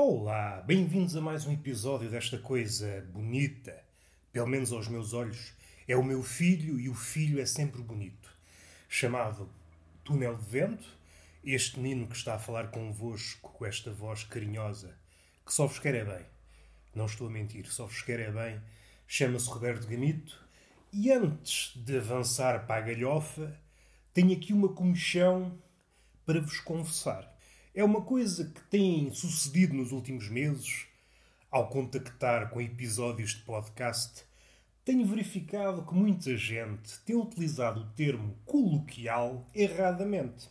Olá, bem-vindos a mais um episódio desta coisa bonita, pelo menos aos meus olhos. É o meu filho e o filho é sempre bonito. Chamado Túnel de Vento, este menino que está a falar convosco com esta voz carinhosa, que só vos quer é bem. Não estou a mentir, só vos quer é bem. Chama-se Roberto Gamito. E antes de avançar para a galhofa, tenho aqui uma comichão para vos confessar. É uma coisa que tem sucedido nos últimos meses, ao contactar com episódios de podcast, tenho verificado que muita gente tem utilizado o termo coloquial erradamente.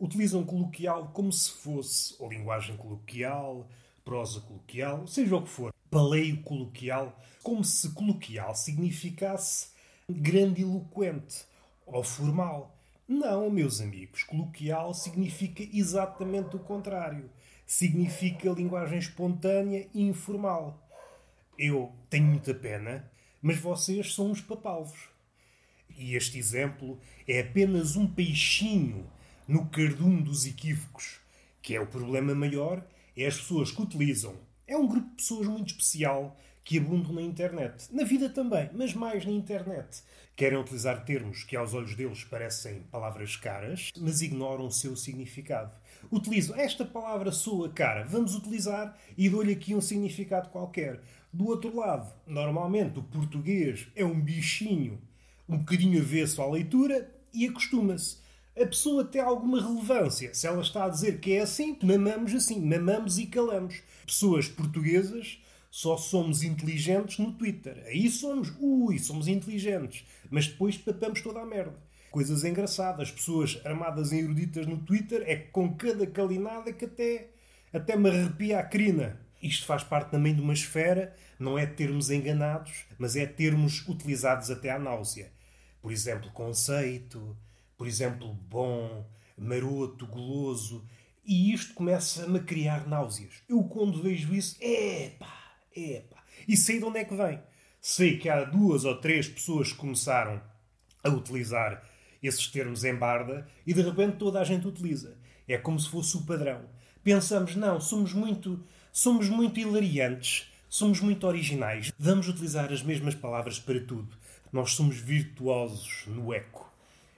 Utilizam coloquial como se fosse linguagem coloquial, prosa coloquial, seja o que for, paleio coloquial, como se coloquial significasse grandiloquente ou formal. Não, meus amigos, coloquial significa exatamente o contrário. Significa linguagem espontânea e informal. Eu tenho muita pena, mas vocês são uns papalvos. E este exemplo é apenas um peixinho no cardume dos equívocos, que é o problema maior, é as pessoas que utilizam. É um grupo de pessoas muito especial que abundam na internet. Na vida também, mas mais na internet. Querem utilizar termos que aos olhos deles parecem palavras caras, mas ignoram o seu significado. Utilizam esta palavra soa cara, vamos utilizar e dou-lhe aqui um significado qualquer. Do outro lado, normalmente o português é um bichinho um bocadinho avesso à leitura e acostuma-se. A pessoa tem alguma relevância. Se ela está a dizer que é assim, mamamos assim, mamamos e calamos. Pessoas portuguesas só somos inteligentes no Twitter. Aí somos, ui, somos inteligentes. Mas depois papamos toda a merda. Coisas engraçadas. Pessoas armadas em eruditas no Twitter é com cada calinada que até, até me arrepia a crina. Isto faz parte também de uma esfera, não é termos enganados, mas é termos utilizados até à náusea. Por exemplo, conceito, por exemplo, bom, maroto, goloso. E isto começa-me a criar náuseas. Eu, quando vejo isso, epá, Epa. E sei de onde é que vem. Sei que há duas ou três pessoas que começaram a utilizar esses termos em barda e de repente toda a gente utiliza. É como se fosse o padrão. Pensamos, não, somos muito, somos muito hilariantes, somos muito originais. Vamos utilizar as mesmas palavras para tudo. Nós somos virtuosos no eco.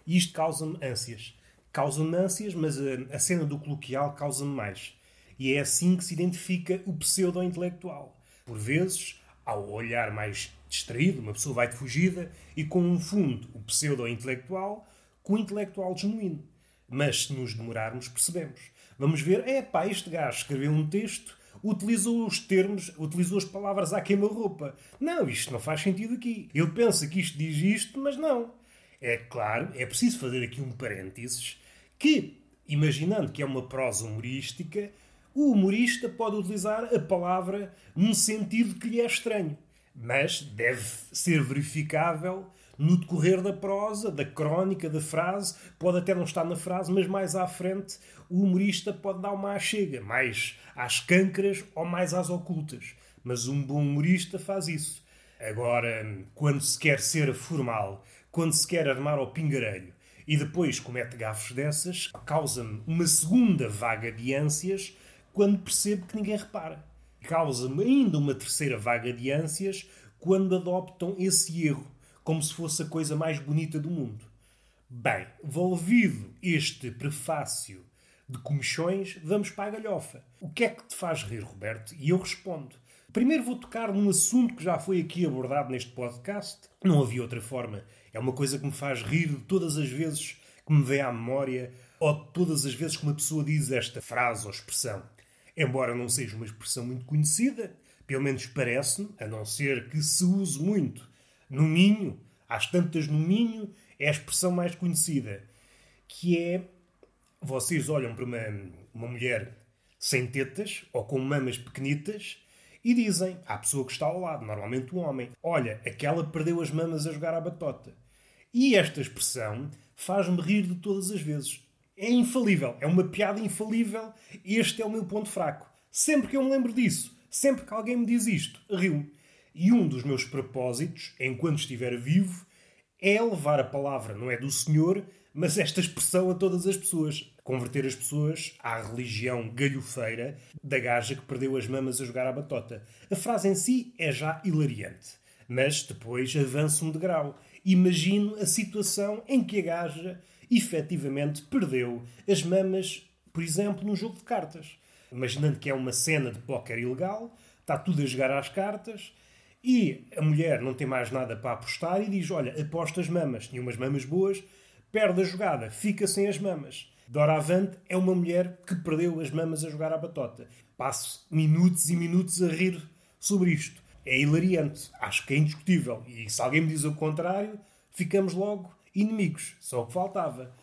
E isto causa-me ânsias. Causa-me ânsias, mas a, a cena do coloquial causa-me mais. E é assim que se identifica o pseudo-intelectual. Por vezes, ao olhar mais distraído, uma pessoa vai de fugida e confunde o pseudo-intelectual com o intelectual genuíno. Mas se nos demorarmos, percebemos. Vamos ver, é pá, este gajo escreveu um texto, utilizou os termos, utilizou as palavras à queima-roupa. Não, isto não faz sentido aqui. Ele pensa que isto diz isto, mas não. É claro, é preciso fazer aqui um parênteses que, imaginando que é uma prosa humorística, o humorista pode utilizar a palavra num sentido que lhe é estranho, mas deve ser verificável no decorrer da prosa, da crónica, da frase. Pode até não estar na frase, mas mais à frente o humorista pode dar uma chega, mais às câncaras ou mais às ocultas. Mas um bom humorista faz isso. Agora, quando se quer ser formal, quando se quer armar ao pingarelho e depois comete gafos dessas, causa-me uma segunda vaga de ânsias quando percebo que ninguém repara. Causa-me ainda uma terceira vaga de ânsias quando adoptam esse erro, como se fosse a coisa mais bonita do mundo. Bem, volvido este prefácio de comichões, vamos para a galhofa. O que é que te faz rir, Roberto? E eu respondo. Primeiro vou tocar num assunto que já foi aqui abordado neste podcast. Não havia outra forma. É uma coisa que me faz rir de todas as vezes que me vem à memória ou de todas as vezes que uma pessoa diz esta frase ou expressão. Embora não seja uma expressão muito conhecida, pelo menos parece-me, a não ser que se use muito no Minho, às tantas no Minho, é a expressão mais conhecida, que é vocês olham para uma, uma mulher sem tetas ou com mamas pequenitas e dizem à pessoa que está ao lado, normalmente um homem, olha, aquela perdeu as mamas a jogar à batota. E esta expressão faz-me rir de todas as vezes é infalível, é uma piada infalível. Este é o meu ponto fraco. Sempre que eu me lembro disso, sempre que alguém me diz isto, rio-me. E um dos meus propósitos, enquanto estiver vivo, é levar a palavra, não é do Senhor, mas esta expressão a todas as pessoas. converter as pessoas à religião galhofeira da gaja que perdeu as mamas a jogar à batota. A frase em si é já hilariante, mas depois avança um degrau. Imagino a situação em que a gaja efetivamente perdeu as mamas, por exemplo, num jogo de cartas. Imaginando que é uma cena de póquer ilegal, está tudo a jogar às cartas e a mulher não tem mais nada para apostar e diz: Olha, aposta as mamas. Tinha umas mamas boas, perde a jogada, fica sem as mamas. Doravante é uma mulher que perdeu as mamas a jogar à batota. Passo minutos e minutos a rir sobre isto. É hilariante, acho que é indiscutível. E se alguém me diz o contrário, ficamos logo inimigos. Só o que faltava.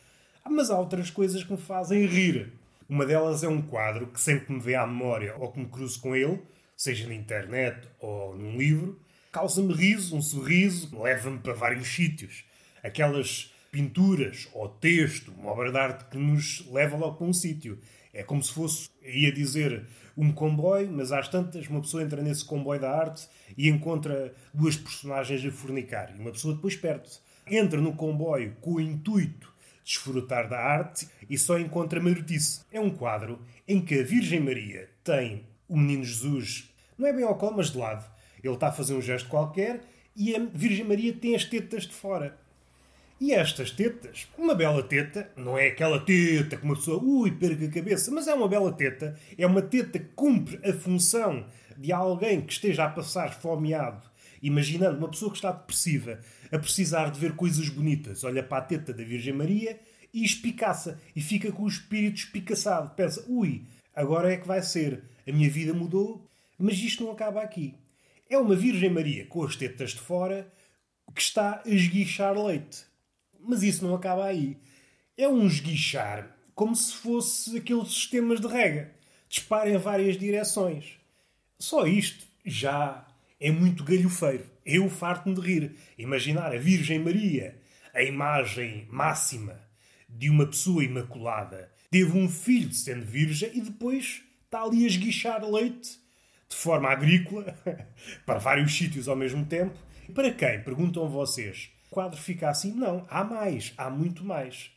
Ah, mas há outras coisas que me fazem rir. Uma delas é um quadro que sempre me vem à memória ou que me cruzo com ele, seja na internet ou num livro, causa-me riso, um sorriso, leva-me para vários sítios. Aquelas pinturas ou texto, uma obra de arte que nos leva logo para um sítio. É como se fosse, ia dizer, um comboio, mas às tantas uma pessoa entra nesse comboio da arte e encontra duas personagens a fornicar. E uma pessoa depois perde-se. Entra no comboio com o intuito de desfrutar da arte e só encontra marotice. É um quadro em que a Virgem Maria tem o menino Jesus, não é bem ao colo, mas de lado. Ele está a fazer um gesto qualquer e a Virgem Maria tem as tetas de fora. E estas tetas, uma bela teta, não é aquela teta que uma pessoa, ui, perca a cabeça, mas é uma bela teta, é uma teta que cumpre a função de alguém que esteja a passar fomeado, imaginando uma pessoa que está depressiva, a precisar de ver coisas bonitas, olha para a teta da Virgem Maria e espicaça, e fica com o espírito espicaçado. Pensa, ui, agora é que vai ser, a minha vida mudou, mas isto não acaba aqui. É uma Virgem Maria com as tetas de fora que está a esguichar leite. Mas isso não acaba aí. É um esguichar como se fosse aqueles sistemas de rega. Dispara em várias direções. Só isto já é muito galhofeiro. Eu farto-me de rir. Imaginar a Virgem Maria, a imagem máxima de uma pessoa imaculada, teve um filho sendo virgem e depois está ali a esguichar leite de forma agrícola para vários sítios ao mesmo tempo. Para quem? Perguntam vocês quadro fica assim. Não, há mais, há muito mais.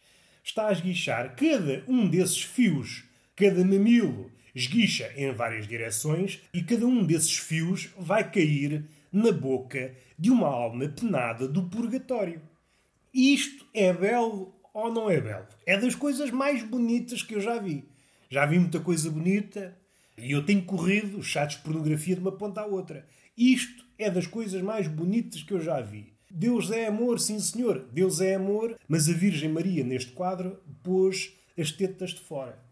Está a esguichar cada um desses fios, cada mamilo esguicha em várias direções e cada um desses fios vai cair na boca de uma alma penada do purgatório. Isto é belo ou não é belo? É das coisas mais bonitas que eu já vi. Já vi muita coisa bonita e eu tenho corrido chats de pornografia de uma ponta à outra. Isto é das coisas mais bonitas que eu já vi. Deus é amor, sim senhor, Deus é amor, mas a Virgem Maria, neste quadro, pôs as tetas de fora.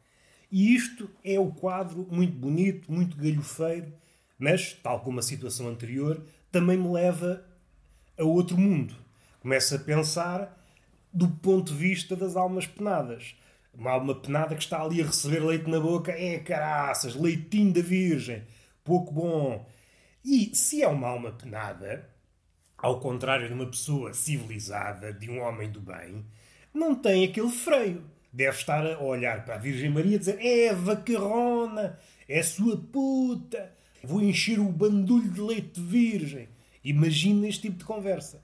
E isto é o quadro muito bonito, muito galhofeiro, mas, tal como a situação anterior, também me leva a outro mundo. Começo a pensar do ponto de vista das almas penadas. Uma alma penada que está ali a receber leite na boca, é caraças, leitinho da Virgem, pouco bom. E se é uma alma penada, ao contrário de uma pessoa civilizada, de um homem do bem, não tem aquele freio. Deve estar a olhar para a Virgem Maria e dizer: Eva Carrona, é sua puta, vou encher o bandulho de leite virgem. Imagina este tipo de conversa.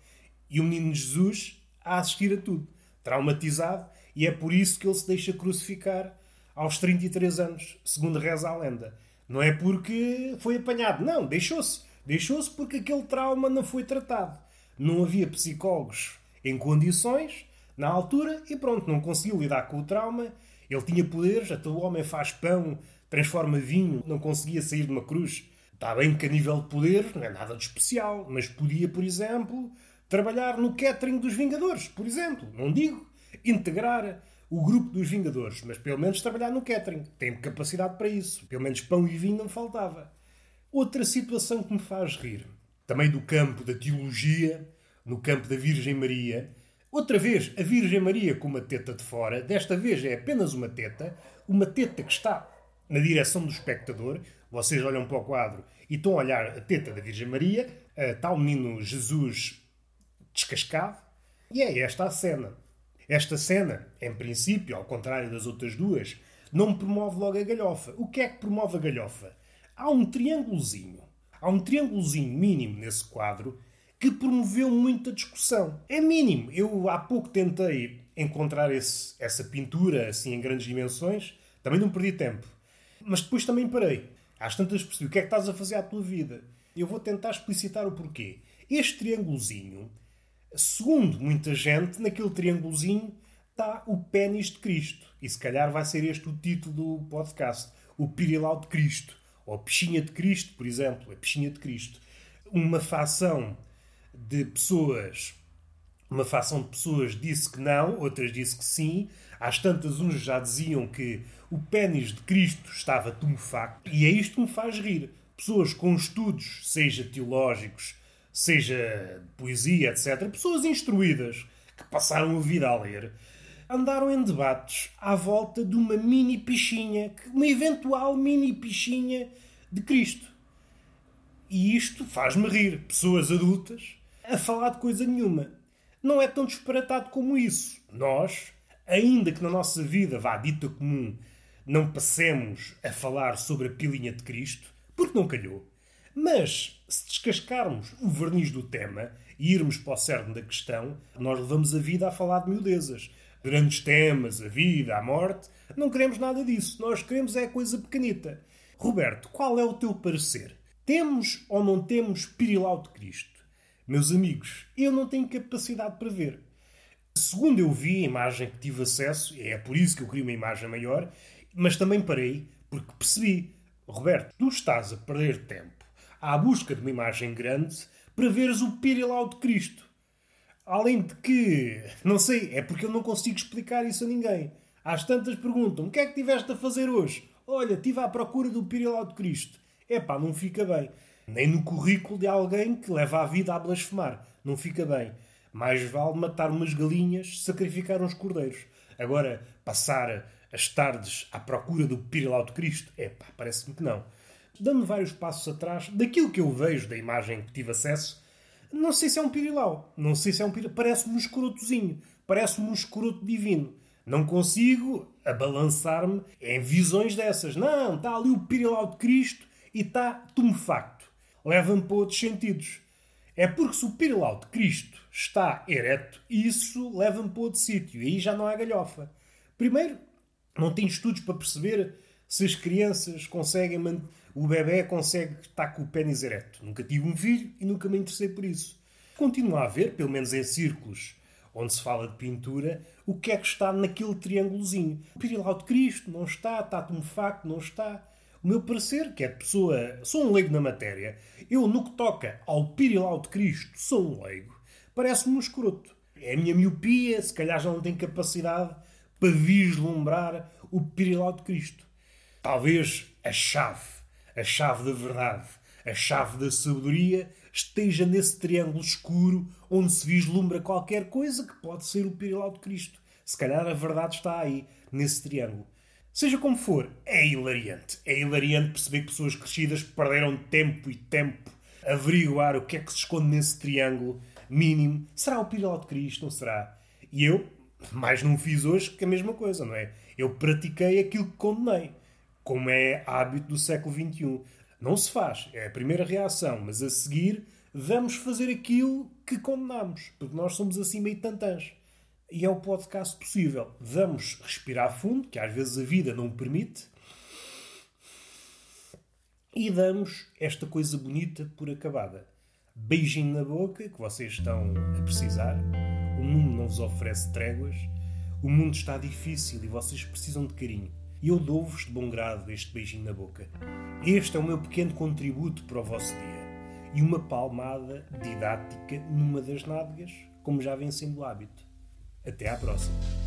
E o menino Jesus a assistir a tudo, traumatizado, e é por isso que ele se deixa crucificar aos 33 anos, segundo reza a lenda. Não é porque foi apanhado, não, deixou-se. Deixou-se porque aquele trauma não foi tratado. Não havia psicólogos em condições na altura e pronto, não conseguiu lidar com o trauma. Ele tinha poderes, o homem faz pão, transforma vinho, não conseguia sair de uma cruz. Está bem que a nível de poder não é nada de especial, mas podia, por exemplo, trabalhar no catering dos Vingadores, por exemplo. Não digo integrar o grupo dos Vingadores, mas pelo menos trabalhar no catering. Tem capacidade para isso. Pelo menos pão e vinho não faltava. Outra situação que me faz rir, também do campo da teologia, no campo da Virgem Maria. Outra vez, a Virgem Maria com uma teta de fora, desta vez é apenas uma teta, uma teta que está na direção do espectador. Vocês olham para o quadro e estão a olhar a teta da Virgem Maria, está o menino Jesus descascado, e é esta a cena. Esta cena, em princípio, ao contrário das outras duas, não promove logo a galhofa. O que é que promove a galhofa? há um triângulozinho, há um triângulozinho mínimo nesse quadro que promoveu muita discussão. É mínimo. Eu há pouco tentei encontrar esse, essa pintura assim em grandes dimensões. Também não perdi tempo. Mas depois também parei. Às tantas percebi o que é que estás a fazer à tua vida. Eu vou tentar explicitar o porquê. Este triângulozinho, segundo muita gente, naquele triângulozinho está o pênis de Cristo. E se calhar vai ser este o título do podcast. O Pirilau de Cristo. Ou Pichinha de Cristo, por exemplo. A Pichinha de Cristo. Uma facção de pessoas uma facção de pessoas disse que não, outras disse que sim. Às tantas, uns já diziam que o pênis de Cristo estava tumefacto. E é isto que me faz rir. Pessoas com estudos, seja teológicos, seja de poesia, etc., pessoas instruídas, que passaram a vida a ler, andaram em debates à volta de uma mini pichinha, uma eventual mini pichinha de Cristo. E isto faz-me rir. Pessoas adultas a falar de coisa nenhuma não é tão disparatado como isso. Nós, ainda que na nossa vida vá dita comum, não passemos a falar sobre a pilinha de Cristo, porque não calhou. Mas, se descascarmos o verniz do tema e irmos para o cerne da questão, nós levamos a vida a falar de miudezas. Grandes temas, a vida, a morte. Não queremos nada disso. Nós queremos é coisa pequenita. Roberto, qual é o teu parecer? Temos ou não temos Pirilau de Cristo? Meus amigos, eu não tenho capacidade para ver. Segundo eu vi a imagem que tive acesso, é por isso que eu queria uma imagem maior, mas também parei porque percebi. Roberto, tu estás a perder tempo à busca de uma imagem grande para veres o Pirilau de Cristo. Além de que, não sei, é porque eu não consigo explicar isso a ninguém. Às tantas perguntam: o que é que tiveste a fazer hoje? Olha, estive à procura do Pirilau de Cristo. Epá, não fica bem nem no currículo de alguém que leva a vida a blasfemar. Não fica bem. Mais vale matar umas galinhas, sacrificar uns cordeiros. Agora, passar as tardes à procura do Pirilau de Cristo, é pá, parece-me que não. Dando vários passos atrás, daquilo que eu vejo da imagem que tive acesso, não sei se é um Pirilau. Não sei se é um Pirilau. Parece-me um escrotozinho. Parece-me um escroto divino. Não consigo abalançar-me em visões dessas. Não, está ali o Pirilau de Cristo e está tumefacto leva-me para outros sentidos. É porque se o pirilau de Cristo está ereto, isso leva-me para outro sítio. E aí já não há galhofa. Primeiro, não tenho estudos para perceber se as crianças conseguem. O bebê consegue estar com o pênis ereto. Nunca tive um filho e nunca me interessei por isso. Continua a haver, pelo menos em círculos onde se fala de pintura, o que é que está naquele triângulozinho. O pirilau de Cristo não está, está facto, não está. O meu parecer, que é de pessoa. Sou um leigo na matéria. Eu, no que toca ao Pirilau de Cristo, sou um leigo. Parece-me um escroto. É a minha miopia, se calhar já não tenho capacidade para vislumbrar o Pirilau de Cristo. Talvez a chave, a chave da verdade, a chave da sabedoria esteja nesse triângulo escuro onde se vislumbra qualquer coisa que pode ser o Pirilau de Cristo. Se calhar a verdade está aí, nesse triângulo. Seja como for, é hilariante. É hilariante perceber que pessoas crescidas perderam tempo e tempo a averiguar o que é que se esconde nesse triângulo mínimo. Será o Pilar de Cristo? Não será? E eu, mais não fiz hoje que a mesma coisa, não é? Eu pratiquei aquilo que condenei, como é hábito do século XXI. Não se faz, é a primeira reação, mas a seguir vamos fazer aquilo que condenamos, porque nós somos assim meio tantãs e é o podcast possível. Vamos respirar fundo, que às vezes a vida não permite, e damos esta coisa bonita por acabada. Beijinho na boca, que vocês estão a precisar. O mundo não vos oferece tréguas. O mundo está difícil e vocês precisam de carinho. E eu dou-vos de bom grado este beijinho na boca. Este é o meu pequeno contributo para o vosso dia. E uma palmada didática numa das nádegas, como já vem sendo hábito. Até à próxima!